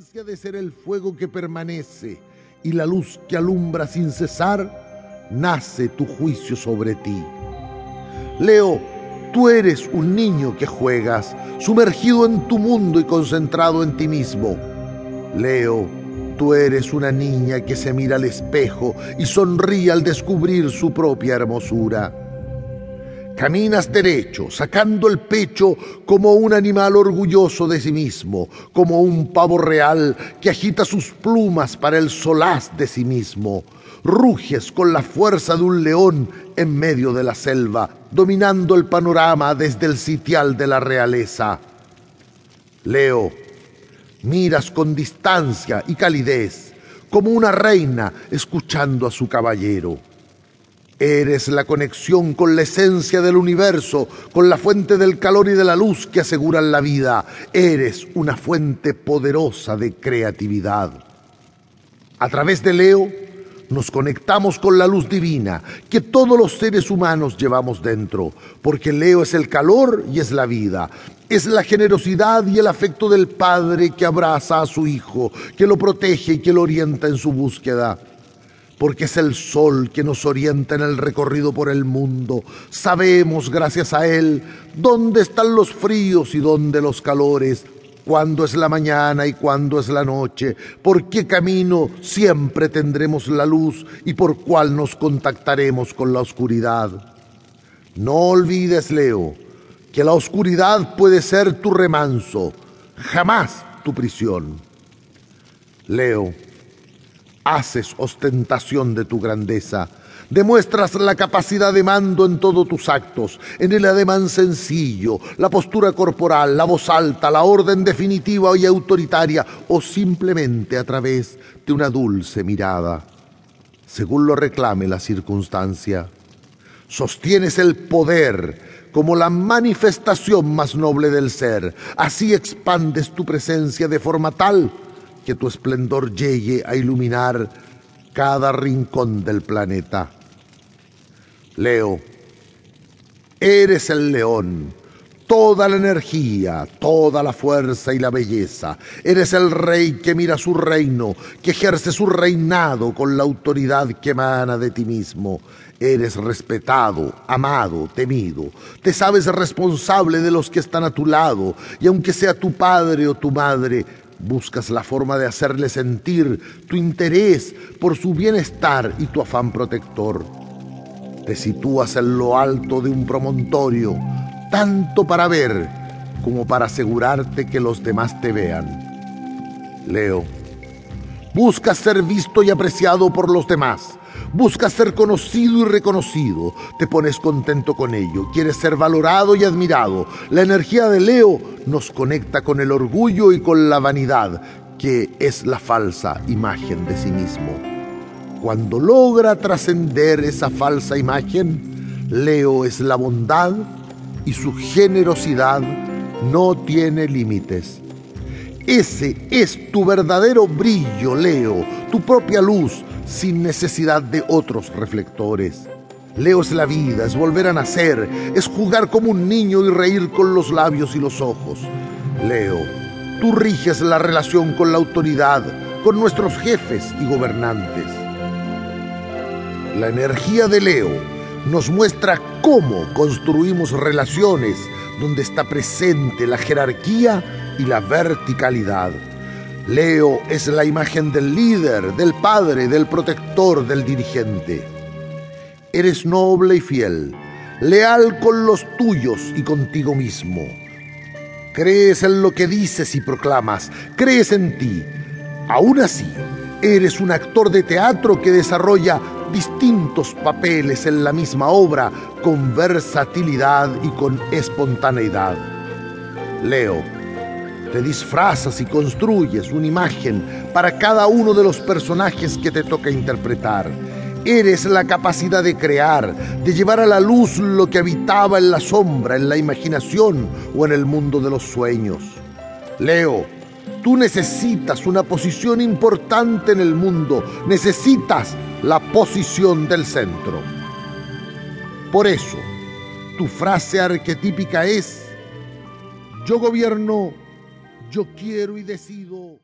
de ser el fuego que permanece y la luz que alumbra sin cesar, nace tu juicio sobre ti. Leo, tú eres un niño que juegas, sumergido en tu mundo y concentrado en ti mismo. Leo, tú eres una niña que se mira al espejo y sonríe al descubrir su propia hermosura. Caminas derecho, sacando el pecho como un animal orgulloso de sí mismo, como un pavo real que agita sus plumas para el solaz de sí mismo. Ruges con la fuerza de un león en medio de la selva, dominando el panorama desde el sitial de la realeza. Leo, miras con distancia y calidez, como una reina escuchando a su caballero. Eres la conexión con la esencia del universo, con la fuente del calor y de la luz que aseguran la vida. Eres una fuente poderosa de creatividad. A través de Leo nos conectamos con la luz divina que todos los seres humanos llevamos dentro, porque Leo es el calor y es la vida. Es la generosidad y el afecto del Padre que abraza a su Hijo, que lo protege y que lo orienta en su búsqueda porque es el sol que nos orienta en el recorrido por el mundo. Sabemos, gracias a él, dónde están los fríos y dónde los calores, cuándo es la mañana y cuándo es la noche, por qué camino siempre tendremos la luz y por cuál nos contactaremos con la oscuridad. No olvides, Leo, que la oscuridad puede ser tu remanso, jamás tu prisión. Leo, haces ostentación de tu grandeza. Demuestras la capacidad de mando en todos tus actos, en el ademán sencillo, la postura corporal, la voz alta, la orden definitiva y autoritaria, o simplemente a través de una dulce mirada, según lo reclame la circunstancia. Sostienes el poder como la manifestación más noble del ser. Así expandes tu presencia de forma tal que tu esplendor llegue a iluminar cada rincón del planeta. Leo, eres el león, toda la energía, toda la fuerza y la belleza. Eres el rey que mira su reino, que ejerce su reinado con la autoridad que emana de ti mismo. Eres respetado, amado, temido. Te sabes responsable de los que están a tu lado y aunque sea tu padre o tu madre, Buscas la forma de hacerle sentir tu interés por su bienestar y tu afán protector. Te sitúas en lo alto de un promontorio, tanto para ver como para asegurarte que los demás te vean. Leo, buscas ser visto y apreciado por los demás Buscas ser conocido y reconocido, te pones contento con ello, quieres ser valorado y admirado. La energía de Leo nos conecta con el orgullo y con la vanidad, que es la falsa imagen de sí mismo. Cuando logra trascender esa falsa imagen, Leo es la bondad y su generosidad no tiene límites. Ese es tu verdadero brillo, Leo, tu propia luz, sin necesidad de otros reflectores. Leo es la vida, es volver a nacer, es jugar como un niño y reír con los labios y los ojos. Leo, tú riges la relación con la autoridad, con nuestros jefes y gobernantes. La energía de Leo nos muestra cómo construimos relaciones donde está presente la jerarquía y la verticalidad. Leo es la imagen del líder, del padre, del protector, del dirigente. Eres noble y fiel, leal con los tuyos y contigo mismo. Crees en lo que dices y proclamas, crees en ti. Aún así, eres un actor de teatro que desarrolla distintos papeles en la misma obra con versatilidad y con espontaneidad. Leo, te disfrazas y construyes una imagen para cada uno de los personajes que te toca interpretar. Eres la capacidad de crear, de llevar a la luz lo que habitaba en la sombra, en la imaginación o en el mundo de los sueños. Leo, tú necesitas una posición importante en el mundo, necesitas la posición del centro. Por eso, tu frase arquetípica es, yo gobierno yo quiero y decido